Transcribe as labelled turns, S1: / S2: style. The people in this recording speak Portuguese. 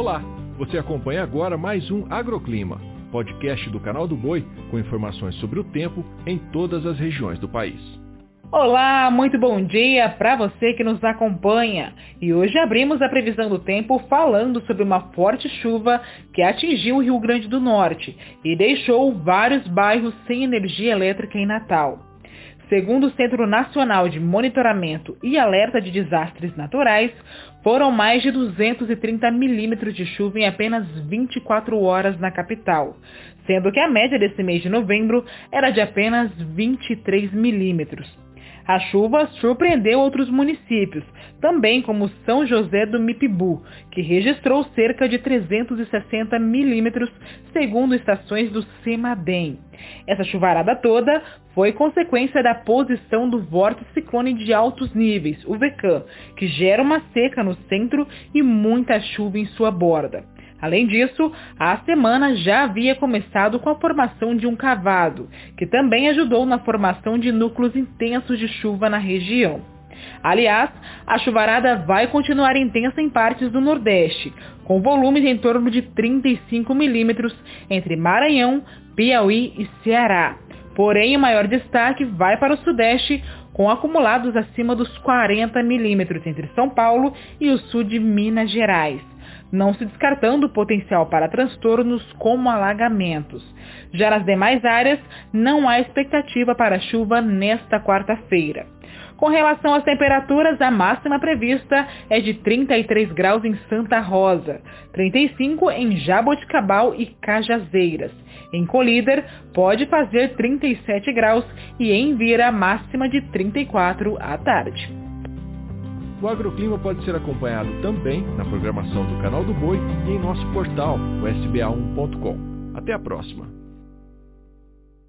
S1: Olá, você acompanha agora mais um Agroclima, podcast do canal do Boi com informações sobre o tempo em todas as regiões do país.
S2: Olá, muito bom dia para você que nos acompanha. E hoje abrimos a previsão do tempo falando sobre uma forte chuva que atingiu o Rio Grande do Norte e deixou vários bairros sem energia elétrica em Natal. Segundo o Centro Nacional de Monitoramento e Alerta de Desastres Naturais, foram mais de 230 milímetros de chuva em apenas 24 horas na capital, sendo que a média desse mês de novembro era de apenas 23 milímetros. A chuva surpreendeu outros municípios, também como São José do Mipibu, que registrou cerca de 360 milímetros, segundo estações do CEMADEM. Essa chuvarada toda foi consequência da posição do vórtice ciclone de altos níveis, o VECAM, que gera uma seca no centro e muita chuva em sua borda. Além disso, a semana já havia começado com a formação de um cavado, que também ajudou na formação de núcleos intensos de chuva na região. Aliás, a chuvarada vai continuar intensa em partes do Nordeste, com volumes em torno de 35 milímetros entre Maranhão, Piauí e Ceará. Porém, o maior destaque vai para o Sudeste, com acumulados acima dos 40 milímetros entre São Paulo e o sul de Minas Gerais não se descartando o potencial para transtornos como alagamentos. Já nas demais áreas, não há expectativa para chuva nesta quarta-feira. Com relação às temperaturas, a máxima prevista é de 33 graus em Santa Rosa, 35 em Jaboticabal e Cajazeiras. Em Colíder, pode fazer 37 graus e em Vira, máxima de 34 à tarde.
S1: O agroclima pode ser acompanhado também na programação do Canal do Boi e em nosso portal, o sba1.com. Até a próxima!